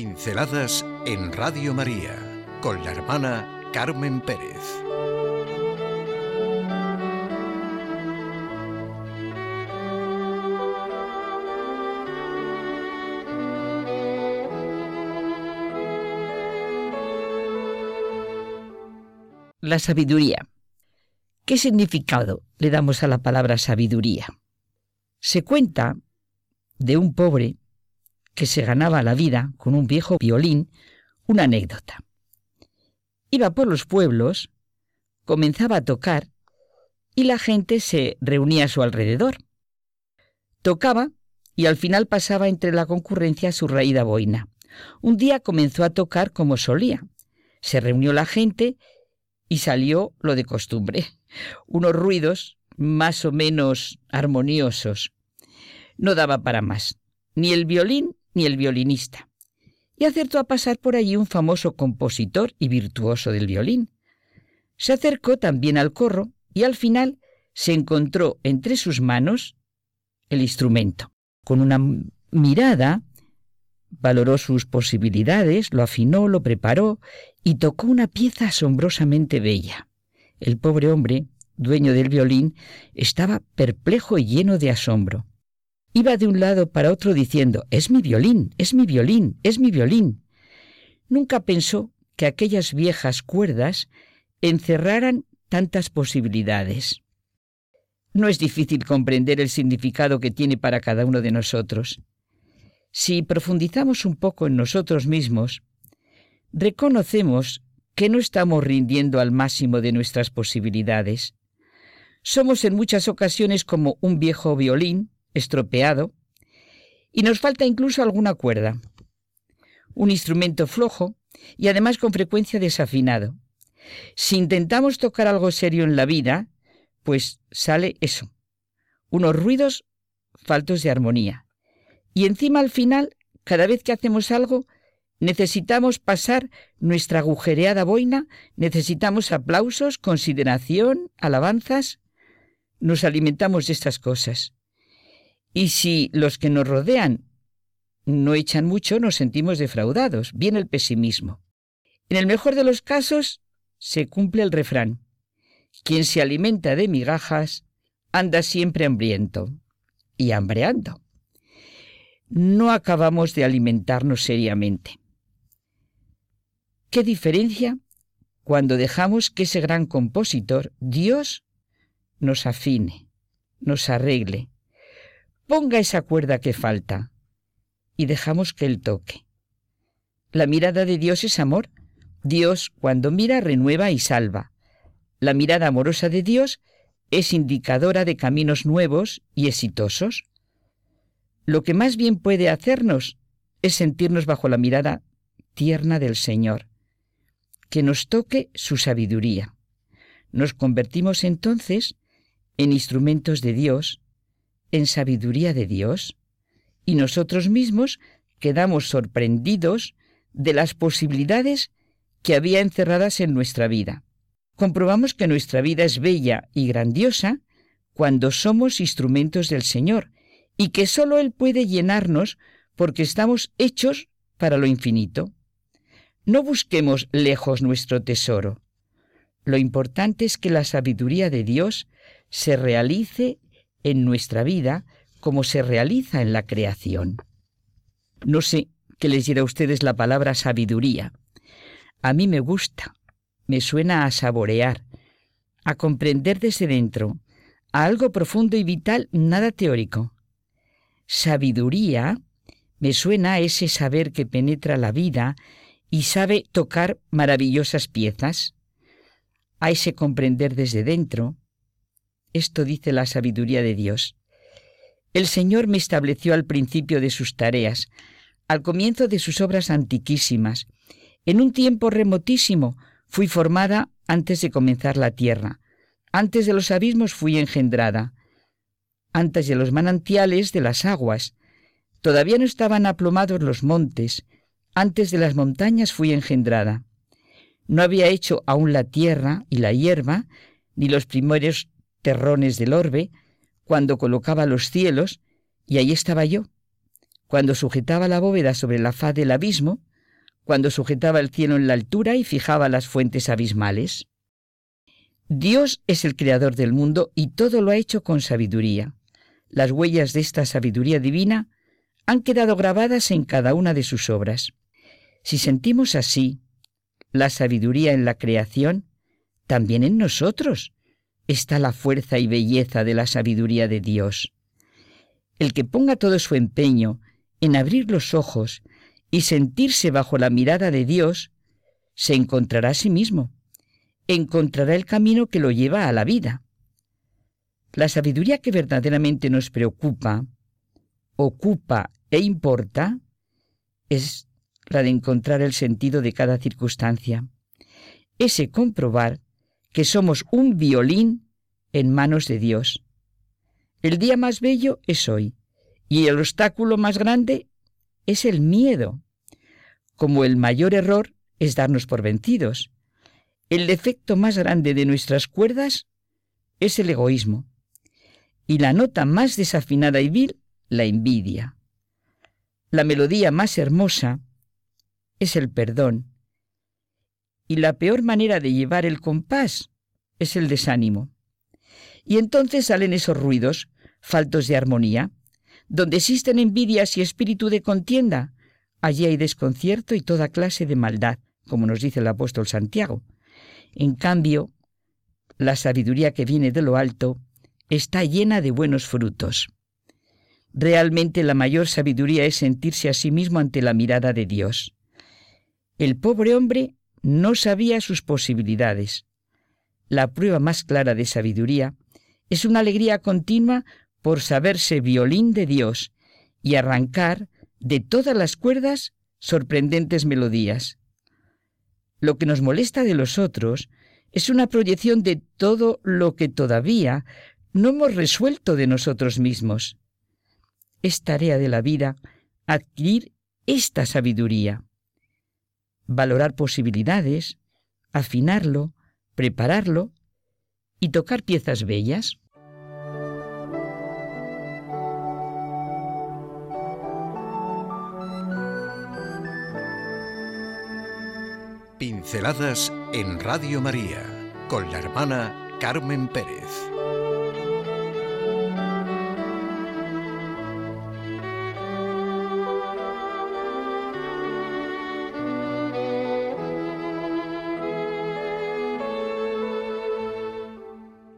Pinceladas en Radio María con la hermana Carmen Pérez. La sabiduría. ¿Qué significado le damos a la palabra sabiduría? Se cuenta de un pobre que se ganaba la vida con un viejo violín una anécdota. Iba por los pueblos, comenzaba a tocar y la gente se reunía a su alrededor. Tocaba y al final pasaba entre la concurrencia su raída boina. Un día comenzó a tocar como solía. Se reunió la gente y salió lo de costumbre, unos ruidos más o menos armoniosos. No daba para más, ni el violín ni el violinista. Y acertó a pasar por allí un famoso compositor y virtuoso del violín. Se acercó también al corro y al final se encontró entre sus manos el instrumento. Con una mirada valoró sus posibilidades, lo afinó, lo preparó y tocó una pieza asombrosamente bella. El pobre hombre, dueño del violín, estaba perplejo y lleno de asombro. Iba de un lado para otro diciendo, es mi violín, es mi violín, es mi violín. Nunca pensó que aquellas viejas cuerdas encerraran tantas posibilidades. No es difícil comprender el significado que tiene para cada uno de nosotros. Si profundizamos un poco en nosotros mismos, reconocemos que no estamos rindiendo al máximo de nuestras posibilidades. Somos en muchas ocasiones como un viejo violín estropeado, y nos falta incluso alguna cuerda. Un instrumento flojo y además con frecuencia desafinado. Si intentamos tocar algo serio en la vida, pues sale eso, unos ruidos faltos de armonía. Y encima al final, cada vez que hacemos algo, necesitamos pasar nuestra agujereada boina, necesitamos aplausos, consideración, alabanzas. Nos alimentamos de estas cosas. Y si los que nos rodean no echan mucho, nos sentimos defraudados. Viene el pesimismo. En el mejor de los casos, se cumple el refrán. Quien se alimenta de migajas anda siempre hambriento y hambreando. No acabamos de alimentarnos seriamente. ¿Qué diferencia cuando dejamos que ese gran compositor, Dios, nos afine, nos arregle, ponga esa cuerda que falta y dejamos que Él toque. La mirada de Dios es amor. Dios, cuando mira, renueva y salva. La mirada amorosa de Dios es indicadora de caminos nuevos y exitosos. Lo que más bien puede hacernos es sentirnos bajo la mirada tierna del Señor, que nos toque su sabiduría. Nos convertimos entonces en instrumentos de Dios en sabiduría de Dios y nosotros mismos quedamos sorprendidos de las posibilidades que había encerradas en nuestra vida. Comprobamos que nuestra vida es bella y grandiosa cuando somos instrumentos del Señor y que sólo Él puede llenarnos porque estamos hechos para lo infinito. No busquemos lejos nuestro tesoro. Lo importante es que la sabiduría de Dios se realice en nuestra vida como se realiza en la creación. No sé qué les dirá a ustedes la palabra sabiduría. A mí me gusta, me suena a saborear, a comprender desde dentro, a algo profundo y vital, nada teórico. Sabiduría me suena a ese saber que penetra la vida y sabe tocar maravillosas piezas, a ese comprender desde dentro, esto dice la sabiduría de Dios. El Señor me estableció al principio de sus tareas, al comienzo de sus obras antiquísimas. En un tiempo remotísimo fui formada antes de comenzar la tierra. Antes de los abismos fui engendrada. Antes de los manantiales de las aguas. Todavía no estaban aplomados los montes. Antes de las montañas fui engendrada. No había hecho aún la tierra y la hierba, ni los primeros terrones del orbe, cuando colocaba los cielos, y ahí estaba yo. Cuando sujetaba la bóveda sobre la faz del abismo, cuando sujetaba el cielo en la altura y fijaba las fuentes abismales. Dios es el creador del mundo y todo lo ha hecho con sabiduría. Las huellas de esta sabiduría divina han quedado grabadas en cada una de sus obras. Si sentimos así la sabiduría en la creación, también en nosotros está la fuerza y belleza de la sabiduría de Dios. El que ponga todo su empeño en abrir los ojos y sentirse bajo la mirada de Dios, se encontrará a sí mismo, encontrará el camino que lo lleva a la vida. La sabiduría que verdaderamente nos preocupa, ocupa e importa es la de encontrar el sentido de cada circunstancia, ese comprobar que somos un violín en manos de Dios. El día más bello es hoy y el obstáculo más grande es el miedo, como el mayor error es darnos por vencidos. El defecto más grande de nuestras cuerdas es el egoísmo y la nota más desafinada y vil, la envidia. La melodía más hermosa es el perdón y la peor manera de llevar el compás es el desánimo. Y entonces salen esos ruidos, faltos de armonía. Donde existen envidias y espíritu de contienda, allí hay desconcierto y toda clase de maldad, como nos dice el apóstol Santiago. En cambio, la sabiduría que viene de lo alto está llena de buenos frutos. Realmente la mayor sabiduría es sentirse a sí mismo ante la mirada de Dios. El pobre hombre no sabía sus posibilidades. La prueba más clara de sabiduría es una alegría continua por saberse violín de Dios y arrancar de todas las cuerdas sorprendentes melodías. Lo que nos molesta de los otros es una proyección de todo lo que todavía no hemos resuelto de nosotros mismos. Es tarea de la vida adquirir esta sabiduría valorar posibilidades, afinarlo, prepararlo y tocar piezas bellas. Pinceladas en Radio María con la hermana Carmen Pérez.